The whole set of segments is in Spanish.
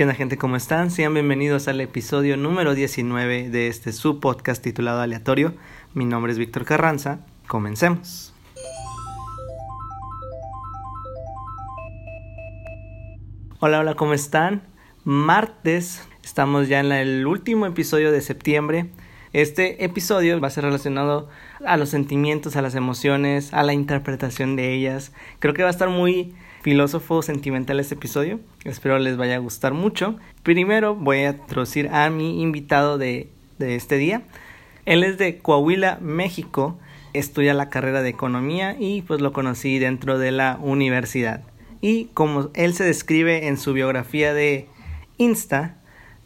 ¿Qué onda gente? ¿Cómo están? Sean bienvenidos al episodio número 19 de este subpodcast titulado Aleatorio. Mi nombre es Víctor Carranza. Comencemos. Hola, hola, ¿cómo están? Martes, estamos ya en el último episodio de septiembre. Este episodio va a ser relacionado a los sentimientos, a las emociones, a la interpretación de ellas. Creo que va a estar muy filósofo sentimental este episodio. Espero les vaya a gustar mucho. Primero voy a introducir a mi invitado de, de este día. Él es de Coahuila, México. Estudia la carrera de economía y pues lo conocí dentro de la universidad. Y como él se describe en su biografía de Insta,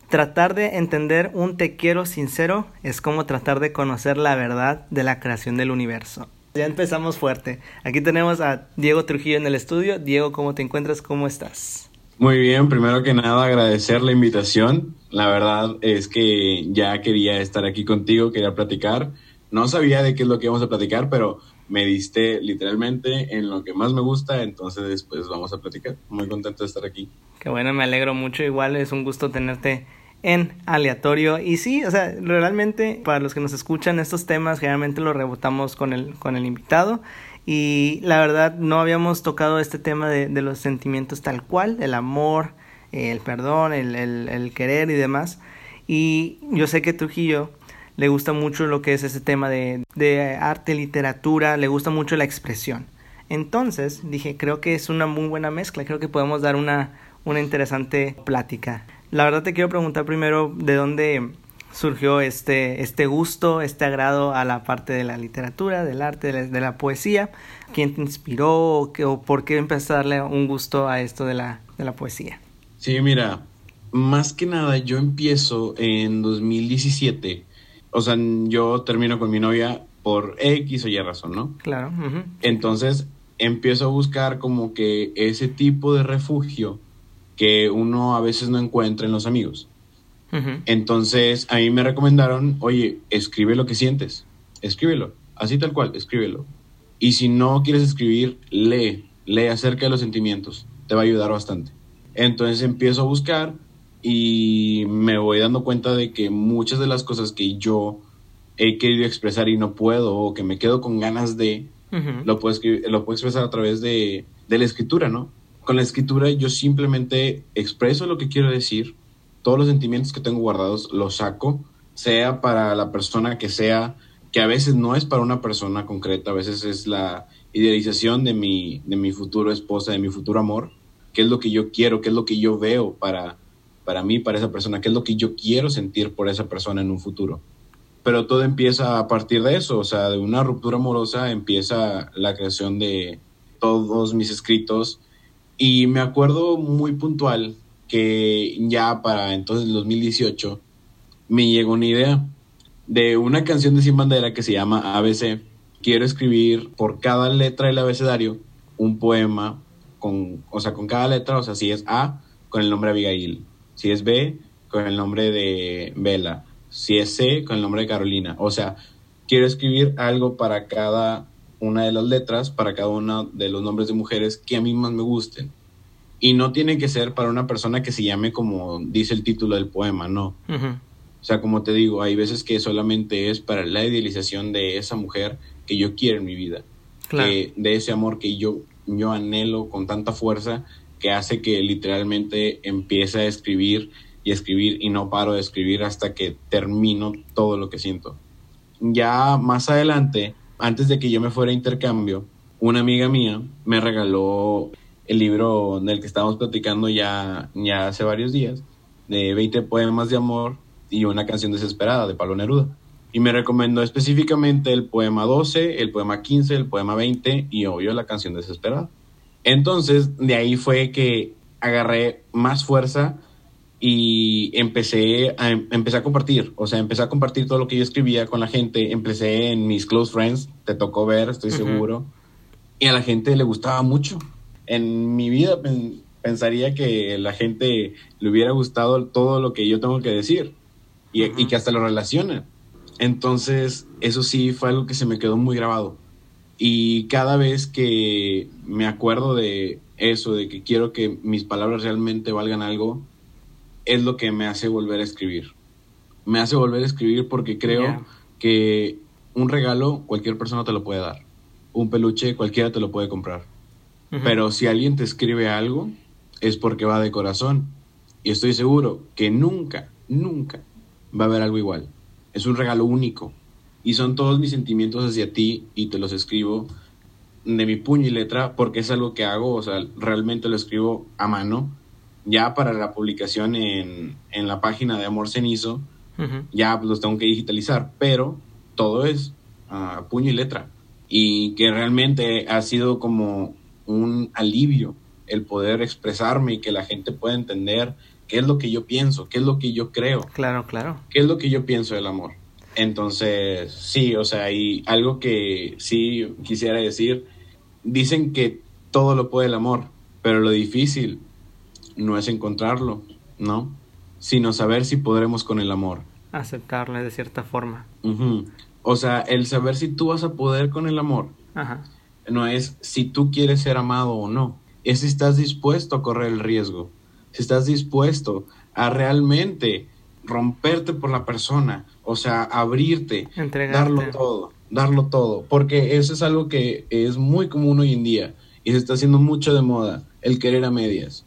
tratar de entender un te quiero sincero es como tratar de conocer la verdad de la creación del universo. Ya empezamos fuerte. Aquí tenemos a Diego Trujillo en el estudio. Diego, ¿cómo te encuentras? ¿Cómo estás? Muy bien, primero que nada agradecer la invitación. La verdad es que ya quería estar aquí contigo, quería platicar. No sabía de qué es lo que íbamos a platicar, pero me diste literalmente en lo que más me gusta, entonces después vamos a platicar. Muy contento de estar aquí. Qué bueno, me alegro mucho. Igual es un gusto tenerte en aleatorio. Y sí, o sea, realmente para los que nos escuchan estos temas, generalmente los rebotamos con el, con el invitado. Y la verdad no habíamos tocado este tema de, los sentimientos tal cual, el amor, el perdón, el, el, el, querer y demás. Y yo sé que Trujillo le gusta mucho lo que es ese tema de, de arte, literatura, le gusta mucho la expresión. Entonces dije, creo que es una muy buena mezcla, creo que podemos dar una, una interesante plática. La verdad te quiero preguntar primero de dónde surgió este, este gusto, este agrado a la parte de la literatura, del arte, de la, de la poesía. ¿Quién te inspiró o, qué, o, por qué empezaste a darle un gusto a esto de la, de la poesía? Sí, mira, más que nada yo empiezo en 2017. O sea, yo termino con mi novia por X o Y razón, ¿no? Claro. Uh -huh. Entonces empiezo a buscar como que ese tipo de refugio que uno a veces no encuentra en los amigos. Uh -huh. Entonces, a mí me recomendaron, oye, escribe lo que sientes, escríbelo, así tal cual, escríbelo. Y si no quieres escribir, lee, lee acerca de los sentimientos, te va a ayudar bastante. Entonces empiezo a buscar y me voy dando cuenta de que muchas de las cosas que yo he querido expresar y no puedo, o que me quedo con ganas de, uh -huh. lo, puedo lo puedo expresar a través de, de la escritura, ¿no? Con la escritura yo simplemente expreso lo que quiero decir, todos los sentimientos que tengo guardados los saco, sea para la persona que sea, que a veces no es para una persona concreta, a veces es la idealización de mi, de mi futuro esposa, de mi futuro amor, qué es lo que yo quiero, qué es lo que yo veo para, para mí, para esa persona, qué es lo que yo quiero sentir por esa persona en un futuro. Pero todo empieza a partir de eso, o sea, de una ruptura amorosa empieza la creación de todos mis escritos, y me acuerdo muy puntual que ya para entonces el 2018 me llegó una idea de una canción de Sin Bandera que se llama ABC. Quiero escribir por cada letra del abecedario un poema con, o sea, con cada letra, o sea, si es A, con el nombre Abigail, si es B, con el nombre de Bella, si es C, con el nombre de Carolina. O sea, quiero escribir algo para cada una de las letras para cada uno de los nombres de mujeres que a mí más me gusten. Y no tiene que ser para una persona que se llame como dice el título del poema, no. Uh -huh. O sea, como te digo, hay veces que solamente es para la idealización de esa mujer que yo quiero en mi vida. Claro. Que, de ese amor que yo, yo anhelo con tanta fuerza que hace que literalmente empiece a escribir y escribir y no paro de escribir hasta que termino todo lo que siento. Ya más adelante antes de que yo me fuera a intercambio, una amiga mía me regaló el libro del que estábamos platicando ya, ya hace varios días, de 20 poemas de amor y una canción desesperada de Pablo Neruda. Y me recomendó específicamente el poema 12, el poema 15, el poema 20 y obvio la canción desesperada. Entonces, de ahí fue que agarré más fuerza y empecé a, empecé a compartir, o sea, empecé a compartir todo lo que yo escribía con la gente, empecé en mis close friends, te tocó ver, estoy uh -huh. seguro, y a la gente le gustaba mucho. En mi vida pen, pensaría que la gente le hubiera gustado todo lo que yo tengo que decir y, uh -huh. y que hasta lo relaciona. Entonces, eso sí fue algo que se me quedó muy grabado. Y cada vez que me acuerdo de eso, de que quiero que mis palabras realmente valgan algo, es lo que me hace volver a escribir. Me hace volver a escribir porque creo que un regalo cualquier persona te lo puede dar. Un peluche cualquiera te lo puede comprar. Pero si alguien te escribe algo, es porque va de corazón. Y estoy seguro que nunca, nunca va a haber algo igual. Es un regalo único. Y son todos mis sentimientos hacia ti y te los escribo de mi puño y letra porque es algo que hago, o sea, realmente lo escribo a mano. Ya para la publicación en, la página de Amor Cenizo, ya los tengo que digitalizar, pero todo es a puño y letra. Y que realmente ha sido como un alivio el poder expresarme y que la gente pueda entender qué es lo que yo pienso, qué es lo que yo creo. Claro, claro. ¿Qué es lo que yo pienso del amor? Entonces, sí, o sea, y algo que sí quisiera decir, dicen que todo lo puede el amor, pero lo difícil no es encontrarlo, ¿no? Sino saber si podremos con el amor. Aceptarle de cierta forma. O sea, el saber si tú vas a poder con el amor. Ajá. No es si tú quieres ser amado o no. Es si estás dispuesto a correr el riesgo si estás dispuesto a realmente romperte por la persona, o sea, abrirte, darlo todo, darlo todo, porque eso es algo que es muy común hoy en día y se está haciendo mucho de moda, el querer a medias,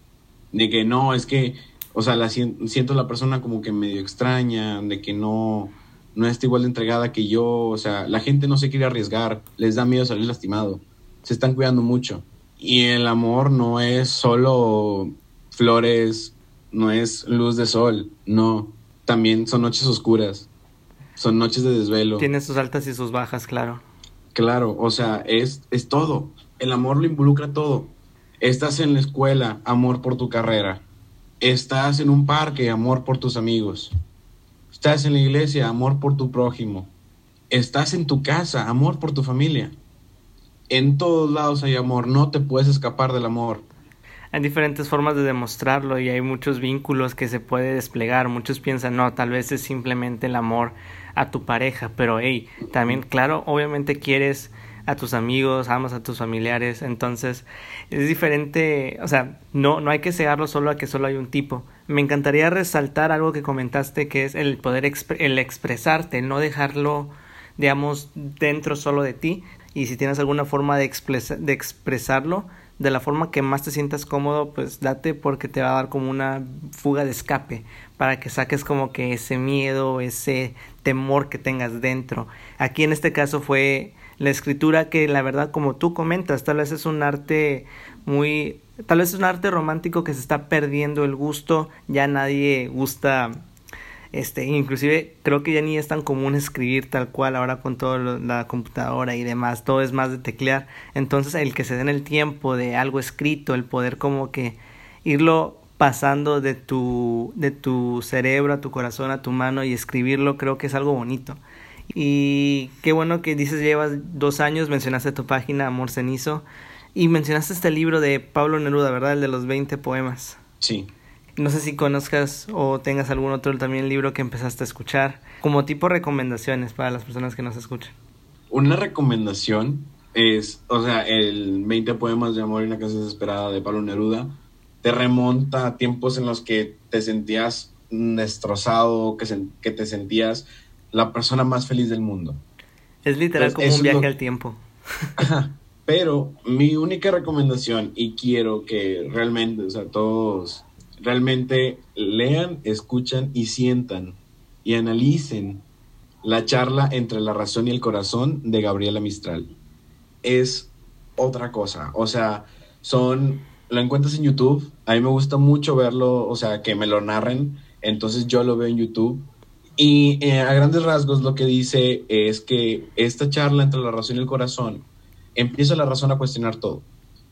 de que no, es que, o sea, la, siento la persona como que medio extraña, de que no, no está igual de entregada que yo, o sea, la gente no se quiere arriesgar, les da miedo salir lastimado, se están cuidando mucho. Y el amor no es solo flores, no es luz de sol, no. También son noches oscuras, son noches de desvelo. Tiene sus altas y sus bajas, claro. Claro, o sea, es, es todo. El amor lo involucra todo. Estás en la escuela, amor por tu carrera. Estás en un parque, amor por tus amigos. Estás en la iglesia, amor por tu prójimo. Estás en tu casa, amor por tu familia. En todos lados hay amor, no te puedes escapar del amor hay diferentes formas de demostrarlo y hay muchos vínculos que se puede desplegar. Muchos piensan, no, tal vez es simplemente el amor a tu pareja, pero hey, también, claro, obviamente quieres a tus amigos, amas a tus familiares, entonces es diferente, o sea, no, no hay que cegarlo solo a que solo hay un tipo. Me encantaría resaltar algo que comentaste que es el poder el expresarte, no dejarlo, digamos, dentro solo de ti y si tienes alguna forma de, de expresarlo, de la forma que más te sientas cómodo, pues date porque te va a dar como una fuga de escape para que saques como que ese miedo, ese temor que tengas dentro. Aquí en este caso fue la escritura que la verdad como tú comentas, tal vez es un arte muy tal vez es un arte romántico que se está perdiendo el gusto, ya nadie gusta este, inclusive creo que ya ni es tan común escribir tal cual ahora con toda la computadora y demás, todo es más de teclear. Entonces el que se den el tiempo de algo escrito, el poder como que irlo pasando de tu, de tu cerebro a tu corazón, a tu mano y escribirlo, creo que es algo bonito. Y qué bueno que dices, llevas dos años, mencionaste tu página Amor Cenizo y mencionaste este libro de Pablo Neruda, ¿verdad? El de los 20 poemas. Sí. No sé si conozcas o tengas algún otro también libro que empezaste a escuchar, como tipo recomendaciones para las personas que nos escuchan. Una recomendación es, o sea, el 20 poemas de amor y una casa desesperada de Pablo Neruda, te remonta a tiempos en los que te sentías destrozado, que, que te sentías la persona más feliz del mundo. Es literal como un viaje al tiempo. Pero mi única recomendación, y quiero que realmente, o sea, todos realmente lean, escuchan y sientan y analicen la charla entre la razón y el corazón de Gabriela Mistral. Es otra cosa, o sea, son, lo encuentras en YouTube, a mí me gusta mucho verlo, o sea, que me lo narren, entonces yo lo veo en YouTube. Y eh, a grandes rasgos lo que dice es que esta charla entre la razón y el corazón empieza la razón a cuestionar todo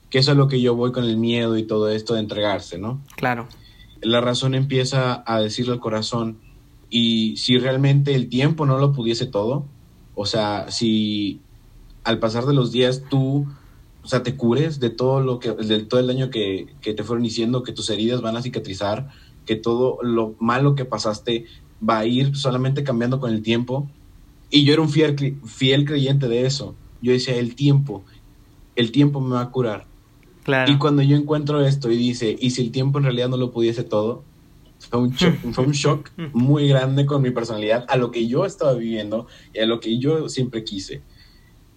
que eso es lo que yo voy con el miedo y todo esto de entregarse, ¿no? Claro. La razón empieza a decirle al corazón, y si realmente el tiempo no lo pudiese todo, o sea, si al pasar de los días tú, o sea, te cures de todo lo que, de todo el daño que, que te fueron diciendo, que tus heridas van a cicatrizar, que todo lo malo que pasaste va a ir solamente cambiando con el tiempo. Y yo era un fiel, fiel creyente de eso. Yo decía, el tiempo, el tiempo me va a curar. Y cuando yo encuentro esto y dice, ¿y si el tiempo en realidad no lo pudiese todo? Fue un, shock, fue un shock muy grande con mi personalidad, a lo que yo estaba viviendo y a lo que yo siempre quise.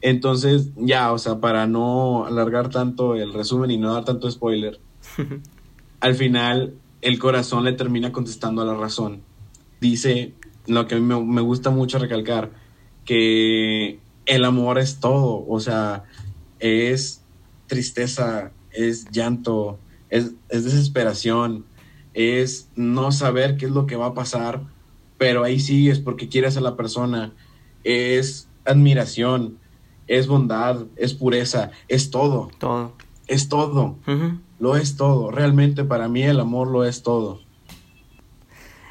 Entonces, ya, o sea, para no alargar tanto el resumen y no dar tanto spoiler, al final el corazón le termina contestando a la razón. Dice lo que a mí me, me gusta mucho recalcar, que el amor es todo, o sea, es tristeza, es llanto, es, desesperación, es no saber qué es lo que va a pasar, pero ahí sigues porque quieres a la persona, es admiración, es bondad, es pureza, es todo. Todo. Es todo. Lo es todo. Realmente para mí el amor lo es todo.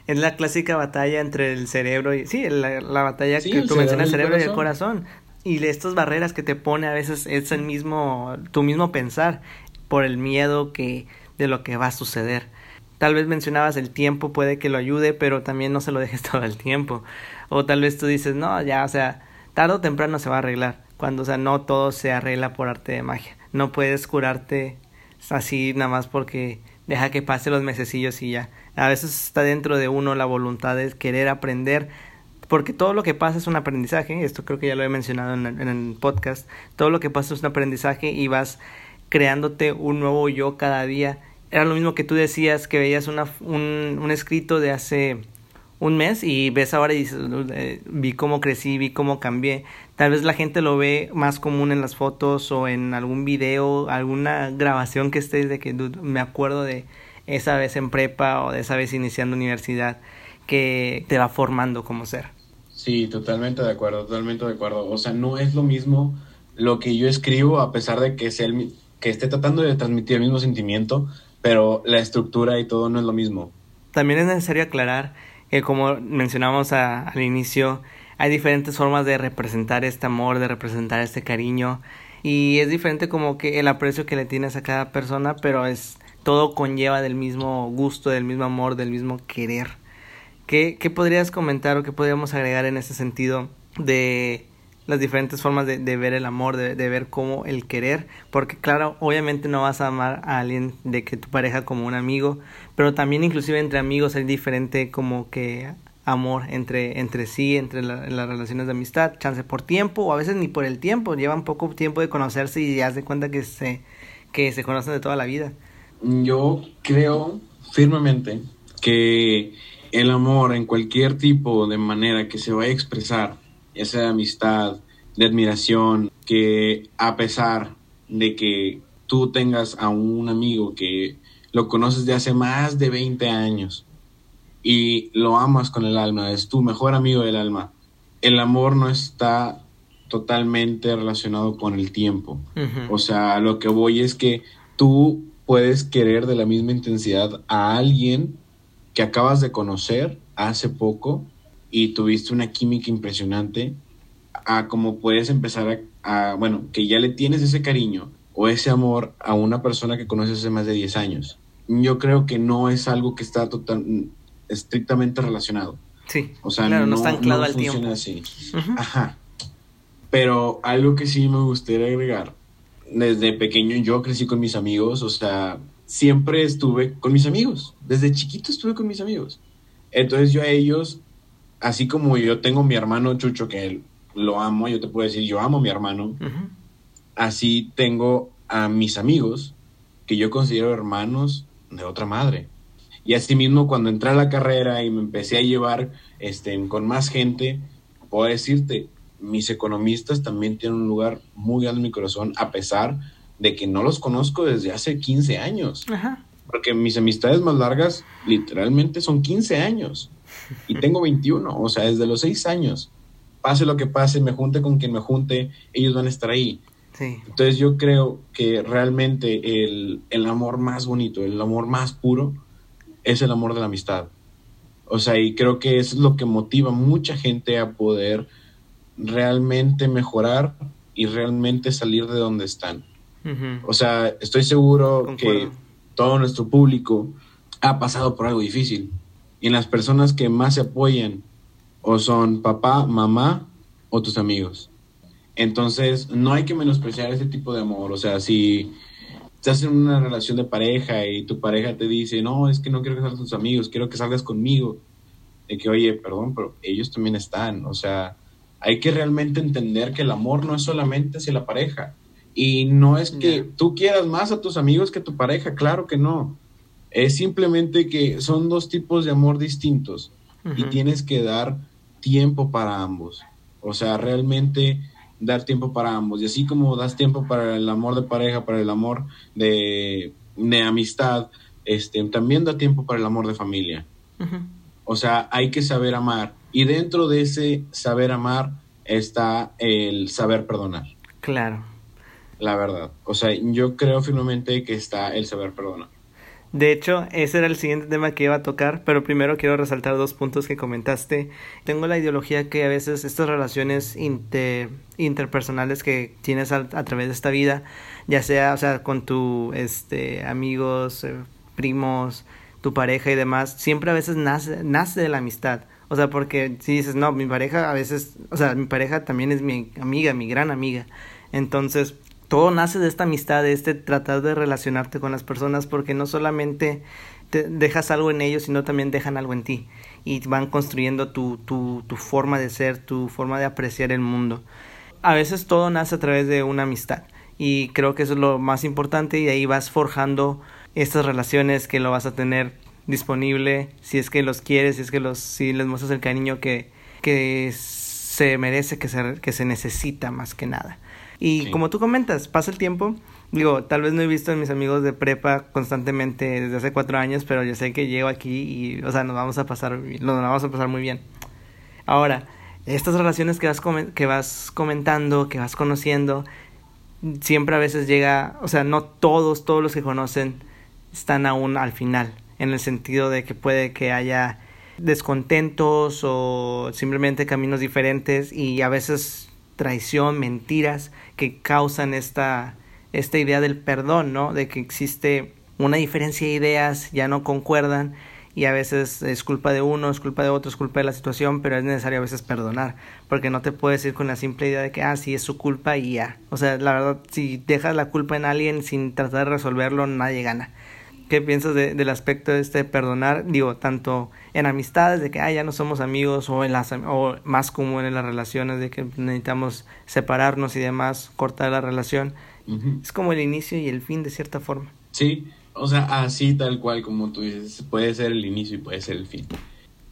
Es la clásica batalla entre el cerebro y... Sí, la, batalla que tú mencionas, el cerebro y el corazón. Y estas barreras que te pone a veces es el mismo, tu mismo pensar por el miedo que de lo que va a suceder. Tal vez mencionabas el tiempo puede que lo ayude, pero también no se lo dejes todo el tiempo. O tal vez tú dices, no, ya, o sea, tarde o temprano se va a arreglar. Cuando, o sea, no todo se arregla por arte de magia. No puedes curarte así nada más porque deja que pase los mesecillos y ya. A veces está dentro de uno la voluntad de querer aprender, porque todo lo que pasa es un aprendizaje, esto creo que ya lo he mencionado en el podcast, todo lo que pasa es un aprendizaje y vas creándote un nuevo yo cada día. Era lo mismo que tú decías que veías una, un, un escrito de hace un mes y ves ahora y dices, eh, vi cómo crecí, vi cómo cambié. Tal vez la gente lo ve más común en las fotos o en algún video, alguna grabación que estés de que me acuerdo de esa vez en prepa o de esa vez iniciando universidad que te va formando como ser. Sí, totalmente de acuerdo, totalmente de acuerdo. O sea, no es lo mismo lo que yo escribo a pesar de que sea el, que esté tratando de transmitir el mismo sentimiento, pero la estructura y todo no es lo mismo. También es necesario aclarar que como mencionamos al inicio, hay diferentes formas de representar este amor, de representar este cariño y es diferente como que el aprecio que le tienes a cada persona, pero es todo conlleva del mismo gusto, del mismo amor, del mismo querer. ¿Qué, qué podrías comentar o qué podríamos agregar en ese sentido de las diferentes formas de, ver el amor, de, ver cómo el querer, porque claro, obviamente no vas a amar a alguien de que tu pareja como un amigo, pero también inclusive entre amigos hay diferente como que amor entre, entre sí, entre las relaciones de amistad, chance por tiempo o a veces ni por el tiempo, llevan poco tiempo de conocerse y ya se cuenta que se, que se conocen de toda la vida. Yo creo firmemente que el amor en cualquier tipo de manera que se vaya a expresar esa amistad, de admiración, que a pesar de que tú tengas a un amigo que lo conoces de hace más de 20 años y lo amas con el alma, es tu mejor amigo del alma, el amor no está totalmente relacionado con el tiempo. O sea, lo que voy es que tú puedes querer de la misma intensidad a alguien que acabas de conocer hace poco y tuviste una química impresionante, a como puedes empezar a, bueno, que ya le tienes ese cariño o ese amor a una persona que conoces hace más de 10 años. Yo creo que no es algo que está total, estrictamente relacionado. Sí, o sea, no, está anclado al tiempo. así. Ajá. Pero algo que sí me gustaría agregar, desde pequeño yo crecí con mis amigos, o sea, siempre estuve con mis amigos, desde chiquito estuve con mis amigos. Entonces yo a ellos así como yo tengo mi hermano Chucho, que lo amo, yo te puedo decir, yo amo a mi hermano, así tengo a mis amigos, que yo considero hermanos de otra madre. Y así mismo cuando entré a la carrera y me empecé a llevar este, con más gente, puedo decirte, mis economistas también tienen un lugar muy grande en mi corazón, a pesar de que no los conozco desde hace 15 años. Porque mis amistades más largas literalmente son 15 años y tengo 21, o sea, desde los 6 años. Pase lo que pase, me junte con quien me junte, ellos van a estar ahí. Entonces yo creo que realmente el, el amor más bonito, el amor más puro, es el amor de la amistad. O sea, y creo que es lo que motiva a mucha gente a poder realmente mejorar y realmente salir de donde están. O sea, estoy seguro que todo nuestro público ha pasado por algo difícil y las personas que más se apoyan o son papá, mamá o tus amigos. Entonces, no hay que menospreciar ese tipo de amor. O sea, si estás en una relación de pareja y tu pareja te dice, no, es que no quiero que salgas con tus amigos, quiero que salgas conmigo. De que, oye, perdón, pero ellos también están. O sea, hay que realmente entender que el amor no es solamente hacia la pareja. Y no es que tú quieras más a tus amigos que a tu pareja, claro que no. Es simplemente que son dos tipos de amor distintos y tienes que dar tiempo para ambos. O sea, realmente dar tiempo para ambos. Y así como das tiempo para el amor de pareja, para el amor de, amistad, este, también da tiempo para el amor de familia. O sea, hay que saber amar. Y dentro de ese saber amar está el saber perdonar. Claro. La verdad. O sea, yo creo firmemente que está el saber perdonar. De hecho, ese era el siguiente tema que iba a tocar, pero primero quiero resaltar dos puntos que comentaste. Tengo la ideología que a veces estas relaciones interpersonales que tienes a, través de esta vida, ya sea, o sea, con tu este amigos, eh, primos, tu pareja y demás, siempre a veces nace nace de la amistad. O sea, porque si dices, no, mi pareja a veces, o sea, mi pareja también es mi amiga, mi gran amiga. Entonces, todo nace de esta amistad, de este tratar de relacionarte con las personas, porque no solamente te dejas algo en ellos, sino también dejan algo en ti y van construyendo tu, tu, tu forma de ser, tu forma de apreciar el mundo. A veces todo nace a través de una amistad y creo que eso es lo más importante y ahí vas forjando estas relaciones que lo vas a tener disponible si es que los quieres, si es que los si les muestras el cariño que, que se merece, que se, que se necesita más que nada. Y como tú comentas, pasa el tiempo. Digo, tal vez no he visto a mis amigos de prepa constantemente desde hace cuatro años, pero yo sé que llego aquí y, o sea, nos vamos a pasar, nos vamos a pasar muy bien. Ahora, estas relaciones que vas, que vas comentando, que vas conociendo, siempre a veces llega, o sea, no todos, todos los que conocen están aún al final, en el sentido de que puede que haya descontentos o simplemente caminos diferentes y a veces traición, mentiras que causan esta, esta idea del perdón, ¿no? De que existe una diferencia de ideas, ya no concuerdan y a veces es culpa de uno, es culpa de otro, es culpa de la situación, pero es necesario a veces perdonar, porque no te puedes ir con la simple idea de que, ah, sí, es su culpa y ya. O sea, la verdad, si dejas la culpa en alguien sin tratar de resolverlo, nadie gana. ¿Qué piensas del aspecto de este perdonar? Digo, tanto en amistades, de que ah, ya no somos amigos, o, en las, o más común en las relaciones, de que necesitamos separarnos y demás, cortar la relación. Es como el inicio y el fin de cierta forma. Sí, o sea, así tal cual como tú dices, puede ser el inicio y puede ser el fin.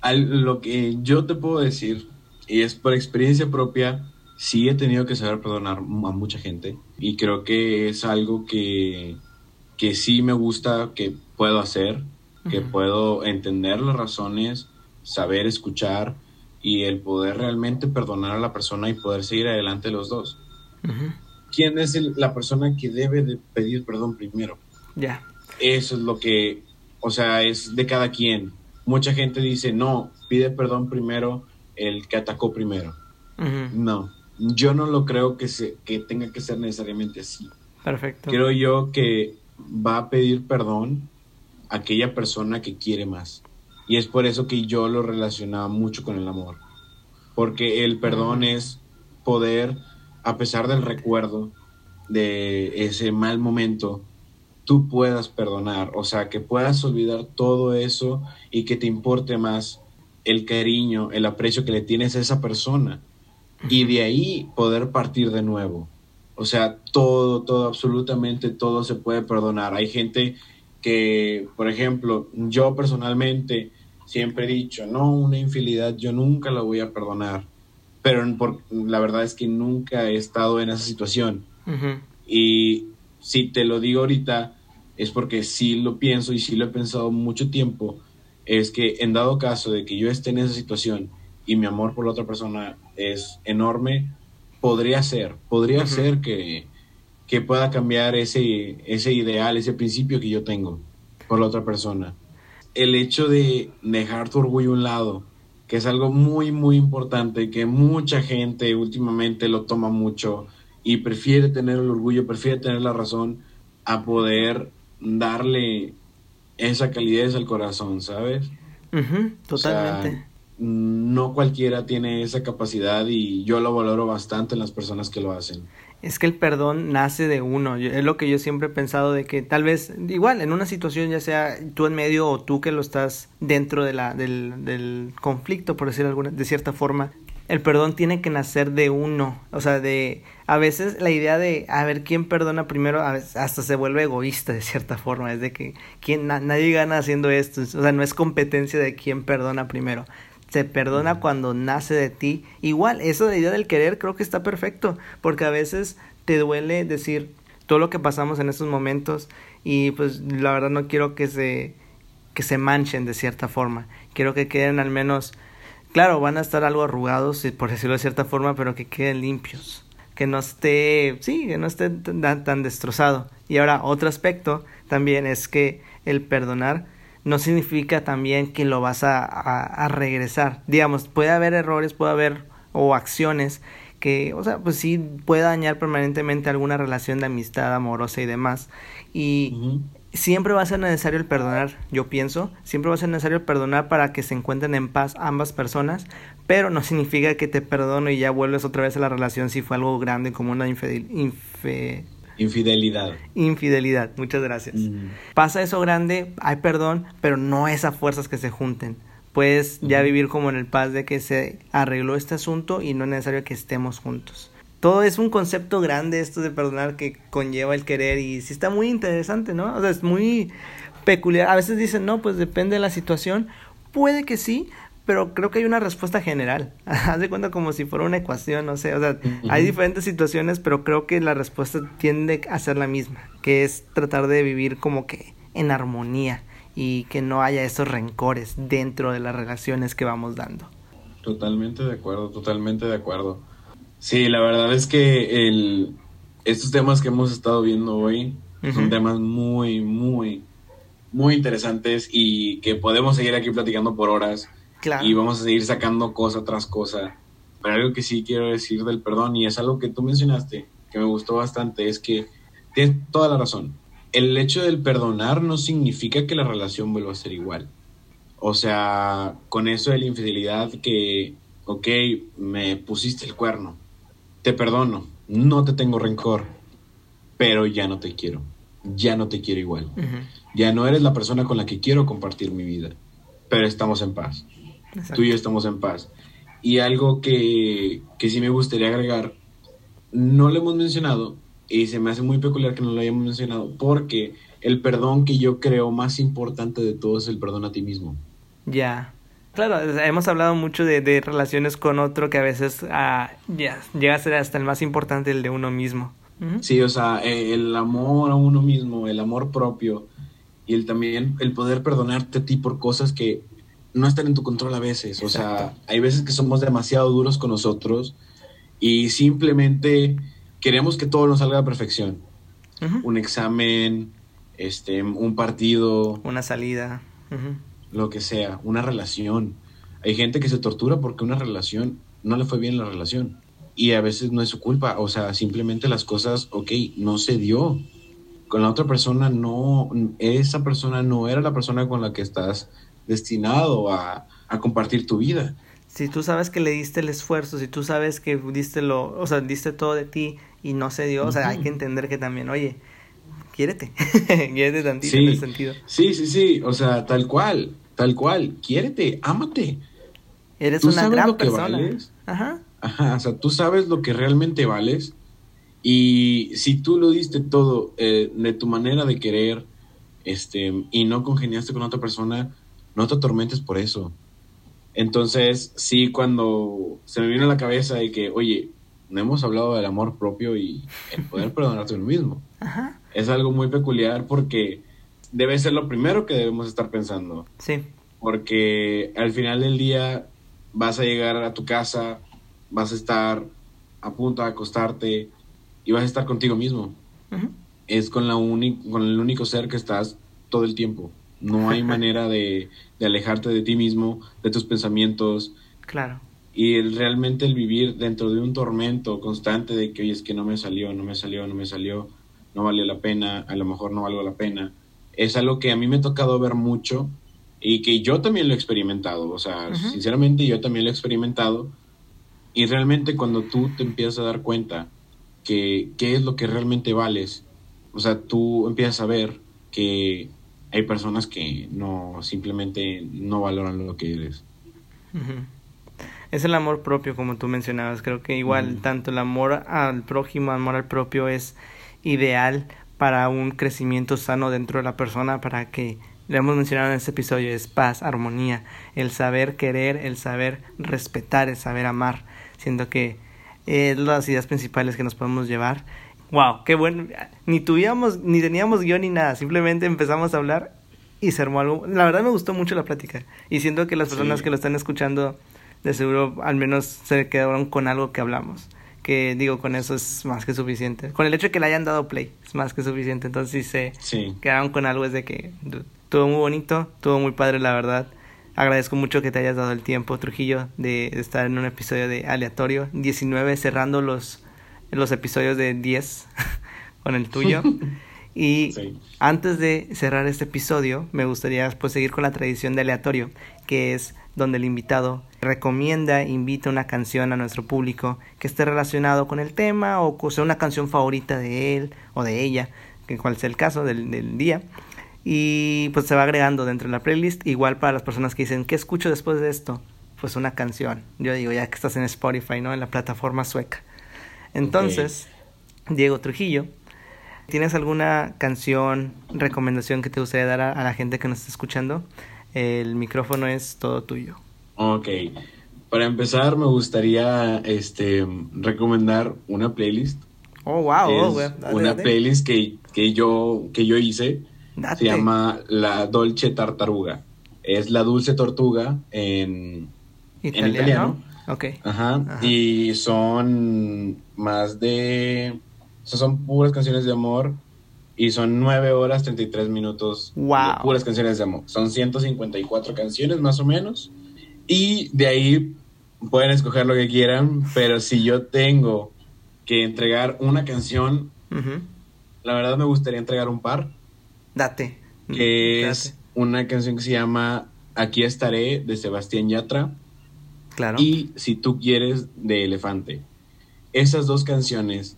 Al, lo que yo te puedo decir, y es por experiencia propia, sí he tenido que saber perdonar a mucha gente y creo que es algo que que sí me gusta que puedo hacer, que puedo entender las razones, saber escuchar y el poder realmente perdonar a la persona y poder seguir adelante los dos. ¿Quién es la persona que debe de pedir perdón primero? Ya. Eso es lo que, o sea, es de cada quien. Mucha gente dice, no, pide perdón primero el que atacó primero. No, yo no lo creo que, se, que tenga que ser necesariamente así. Perfecto. Creo yo que va a pedir perdón a aquella persona que quiere más. Y es por eso que yo lo relacionaba mucho con el amor. Porque el perdón es poder, a pesar del recuerdo de ese mal momento, tú puedas perdonar. O sea, que puedas olvidar todo eso y que te importe más el cariño, el aprecio que le tienes a esa persona. Y de ahí poder partir de nuevo. O sea, todo, todo, absolutamente todo se puede perdonar. Hay gente que, por ejemplo, yo personalmente siempre he dicho, no, una infidelidad yo nunca la voy a perdonar. Pero por, la verdad es que nunca he estado en esa situación. Y si te lo digo ahorita, es porque sí lo pienso y sí lo he pensado mucho tiempo. Es que en dado caso de que yo esté en esa situación y mi amor por la otra persona es enorme, podría ser, podría ser que, que, pueda cambiar ese, ese ideal, ese principio que yo tengo por la otra persona. El hecho de dejar tu orgullo a un lado, que es algo muy, muy importante, que mucha gente últimamente lo toma mucho y prefiere tener el orgullo, prefiere tener la razón a poder darle esa calidez al corazón, ¿sabes? totalmente no cualquiera tiene esa capacidad y yo lo valoro bastante en las personas que lo hacen. es que el perdón nace de uno. es lo que yo siempre he pensado de que tal vez, igual, en una situación, ya sea tú en medio o tú que lo estás dentro de la, del, del conflicto, por decir alguna, de cierta forma, el perdón tiene que nacer de uno. O sea, de a veces la idea de a ver quién perdona primero hasta se vuelve egoísta de cierta forma. Es de que quién, nadie gana haciendo esto. O sea, no es competencia de quién perdona primero. Se perdona cuando nace de ti. Igual, eso de la idea del querer creo que está perfecto. Porque a veces te duele decir todo lo que pasamos en estos momentos. Y pues la verdad no quiero que se, que se manchen de cierta forma. Quiero que queden al menos Claro, van a estar algo arrugados, por decirlo de cierta forma, pero que queden limpios. Que no esté, sí, que no esté tan, destrozado. Y ahora, otro aspecto también es que el perdonar no significa también que lo vas a, a, regresar. Digamos, puede haber errores, puede haber o acciones que, o sea, pues sí puede dañar permanentemente alguna relación de amistad amorosa y demás. Y siempre va a ser necesario el perdonar, yo pienso, siempre va a ser necesario el perdonar para que se encuentren en paz ambas personas, pero no significa que te perdono y ya vuelves otra vez a la relación si fue algo grande como una infidelidad. Infidelidad, muchas gracias. Pasa eso grande, hay perdón, pero no es a fuerzas que se junten. Puedes ya vivir como en el paz de que se arregló este asunto y no es necesario que estemos juntos todo es un concepto grande esto de perdonar que conlleva el querer y sí está muy interesante, ¿no? O sea, es muy peculiar. A veces dicen, no, pues depende de la situación. Puede que sí, pero creo que hay una respuesta general. Haz de cuenta como si fuera una ecuación, no sé. O sea, hay diferentes situaciones, pero creo que la respuesta tiende a ser la misma, que es tratar de vivir como que en armonía y que no haya esos rencores dentro de las relaciones que vamos dando. Totalmente de acuerdo, totalmente de acuerdo. Sí, la verdad es que el, estos temas que hemos estado viendo hoy son temas muy, muy, muy interesantes y que podemos seguir aquí platicando por horas. Y vamos a seguir sacando cosa tras cosa. Pero algo que sí quiero decir del perdón, y es algo que tú mencionaste, que me gustó bastante, es que tienes toda la razón. El hecho del perdonar no significa que la relación vuelva a ser igual. O sea, con eso de la infidelidad que, ok, me pusiste el cuerno, te perdono, no te tengo rencor, pero ya no te quiero, ya no te quiero igual. Ya no eres la persona con la que quiero compartir mi vida, pero estamos en paz. Tú y yo estamos en paz. Y algo que, que sí me gustaría agregar, no lo hemos mencionado y se me hace muy peculiar que no lo hayamos mencionado porque el perdón que yo creo más importante de todo es el perdón a ti mismo. Ya. Claro, hemos hablado mucho de, de relaciones con otro que a veces ah, llega a ser hasta el más importante, el de uno mismo. Sí, o sea, e, el amor a uno mismo, el amor propio y el también el poder perdonarte a ti por cosas que no están en tu control a veces. O sea, hay veces que somos demasiado duros con nosotros y simplemente queremos que todo nos salga a perfección. Un examen, este, un partido. Una salida lo que sea, una relación. Hay gente que se tortura porque una relación no le fue bien la relación. Y a veces no es su culpa, o sea, simplemente las cosas, ok, no se dio. Con la otra persona no, esa persona no era la persona con la que estás destinado a, compartir tu vida. Si tú sabes que le diste el esfuerzo, si tú sabes que diste lo, o sea, diste todo de ti y no se dio, o sea, hay que entender que también, oye, quiérete, quiérete tantito en ese sentido. Sí, sí, sí, o sea, tal cual. Tal cual, quiérete, ámate. Eres una gran persona. Ajá. Ajá, o sea, tú sabes lo que realmente vales y si tú lo diste todo eh, de tu manera de querer este, y no congeniaste con otra persona, no te atormentes por eso. Entonces, sí, cuando se me vino a la cabeza de que, oye, no hemos hablado del amor propio y el poder perdonarte a uno mismo. Ajá. Es algo muy peculiar porque debe ser lo primero que debemos estar pensando. Sí. Porque al final del día vas a llegar a tu casa, vas a estar a punto de acostarte y vas a estar contigo mismo. Es con, la con el único ser que estás todo el tiempo. No hay manera de, de, alejarte de ti mismo, de tus pensamientos. Claro. Y realmente el vivir dentro de un tormento constante de que, oye, es que no me salió, no me salió, no me salió, no valió la pena, a lo mejor no valgo la pena es algo que a mí me ha tocado ver mucho y que yo también lo he experimentado. O sea, sinceramente yo también lo he experimentado. Y realmente cuando tú te empiezas a dar cuenta que qué es lo que realmente vales. O sea, tú empiezas a ver que hay personas que no simplemente no valoran lo que eres. Es el amor propio, como tú mencionabas. Creo que igual tanto el amor al prójimo, amor al propio es ideal para un crecimiento sano dentro de la persona, para que, lo hemos mencionado en este episodio, es paz, armonía, el saber querer, el saber respetar, el saber amar. Siento que es las ideas principales que nos podemos llevar. Wow, qué bueno. Ni tuvimos, ni teníamos guion ni nada, simplemente empezamos a hablar y se armó algo. La verdad me gustó mucho la plática y siento que las personas que lo están escuchando de seguro al menos se quedaron con algo que hablamos. Que digo, con eso es más que suficiente. Con el hecho de que le hayan dado play es más que suficiente. Entonces, si se quedaron con algo, es de que todo muy bonito, todo muy padre, la verdad. Agradezco mucho que te hayas dado el tiempo, Trujillo, de, estar en un episodio de aleatorio. 19, cerrando los, los episodios de 10 con el tuyo. Y antes de cerrar este episodio, me gustaría pues, seguir con la tradición de aleatorio, que es donde el invitado recomienda, invita una canción a nuestro público que esté relacionado con el tema o sea una canción favorita de él o de ella, que cual sea el caso del, del día. Y pues se va agregando dentro de la playlist. Igual para las personas que dicen, ¿qué escucho después de esto? Pues una canción. Yo digo, ya que estás en Spotify, ¿no? En la plataforma sueca. Entonces, Diego Trujillo, ¿tienes alguna canción, recomendación que te gustaría dar a la gente que nos está escuchando? El micrófono es todo tuyo. Ok. Para empezar, me gustaría este, recomendar una playlist. Oh, wow. Oh, una playlist que, que, yo, que yo hice. Se llama La Dolce Tartaruga. Es la dulce tortuga en italiano. En italiano. Ok. Ajá. Y son más de. son puras canciones de amor y son 9 horas 33 minutos wow. de puras canciones de amor. Son 154 canciones más o menos. Y de ahí pueden escoger lo que quieran, pero si yo tengo que entregar una canción, la verdad me gustaría entregar un par. Date. Que es una canción que se llama Aquí estaré de Sebastián Yatra. Claro. Y Si tú quieres de Elefante. Esas dos canciones,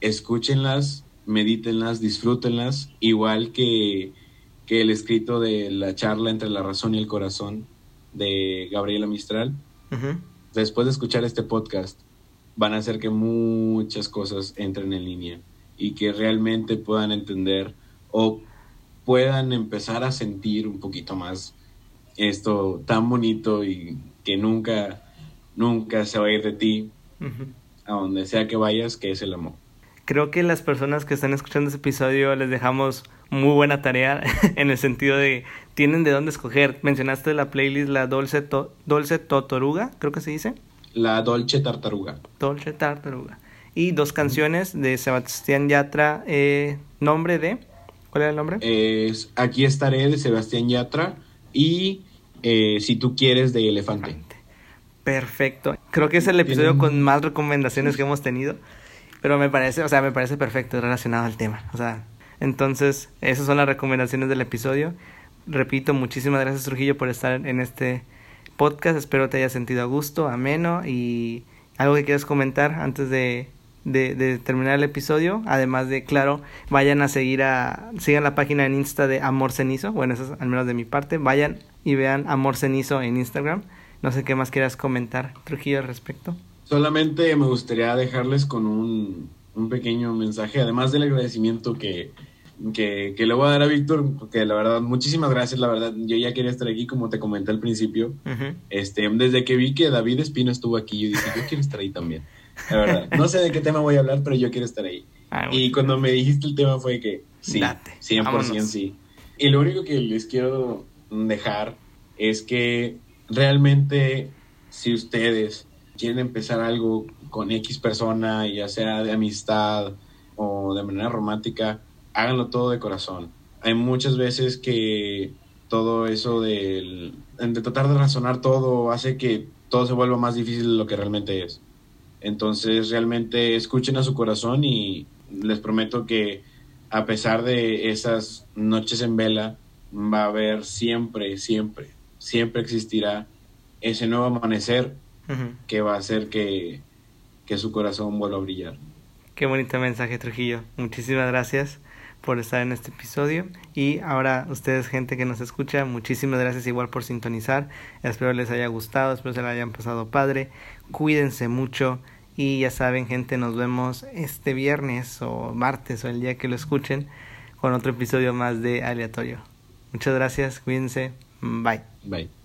escúchenlas medítenlas, disfrútenlas, igual que, que el escrito de la charla entre la razón y el corazón de Gabriela Mistral. Después de escuchar este podcast, van a hacer que muchas cosas entren en línea y que realmente puedan entender o puedan empezar a sentir un poquito más esto tan bonito y que nunca, nunca se va a ir de ti, a donde sea que vayas, que es el amor creo que las personas que están escuchando este episodio les dejamos muy buena tarea en el sentido de tienen de dónde escoger. Mencionaste la playlist La Dolce, to Dolce Totoruga, creo que se dice. La Dolce Tartaruga. Dolce Tartaruga. Y dos canciones de Sebastián Yatra, eh, nombre de... ¿Cuál era el nombre? Es Aquí estaré de Sebastián Yatra y eh, Si tú quieres de Elefante. Perfecto. Creo que es el episodio con más recomendaciones que hemos tenido. Pero me parece, o sea, me parece perfecto relacionado al tema. O sea, entonces, esas son las recomendaciones del episodio. Repito, muchísimas gracias Trujillo por estar en este podcast. Espero te haya sentido a gusto, ameno y algo que quieras comentar antes de, de, terminar el episodio. Además de, claro, vayan a seguir a, sigan la página en Insta de Amor Cenizo. Bueno, eso es al menos de mi parte. Vayan y vean Amor Cenizo en Instagram. No sé qué más quieras comentar, Trujillo, al respecto. Solamente me gustaría dejarles con un, pequeño mensaje, además del agradecimiento que, que, le voy a dar a Víctor, porque la verdad, muchísimas gracias, la verdad, yo ya quería estar aquí, como te comenté al principio. este Desde que vi que David Espino estuvo aquí, yo dije, yo quiero estar ahí también. La verdad, no sé de qué tema voy a hablar, pero yo quiero estar ahí. Ah, y cuando me dijiste el tema fue que sí, 100% sí. Y lo único que les quiero dejar es que realmente si ustedes quieren empezar algo con X persona, ya sea de amistad o de manera romántica, háganlo todo de corazón. Hay muchas veces que todo eso de, de tratar de razonar todo hace que todo se vuelva más difícil de lo que realmente es. Entonces realmente escuchen a su corazón y les prometo que a pesar de esas noches en vela, va a haber siempre, siempre, siempre existirá ese nuevo amanecer que va a hacer que, su corazón vuelva a brillar. Qué bonito mensaje, Trujillo. Muchísimas gracias por estar en este episodio. Y ahora ustedes, gente que nos escucha, muchísimas gracias igual por sintonizar. Espero les haya gustado, espero se la hayan pasado padre. Cuídense mucho. Y ya saben, gente, nos vemos este viernes o martes o el día que lo escuchen con otro episodio más de Aleatorio. Muchas gracias, cuídense. Bye. Bye.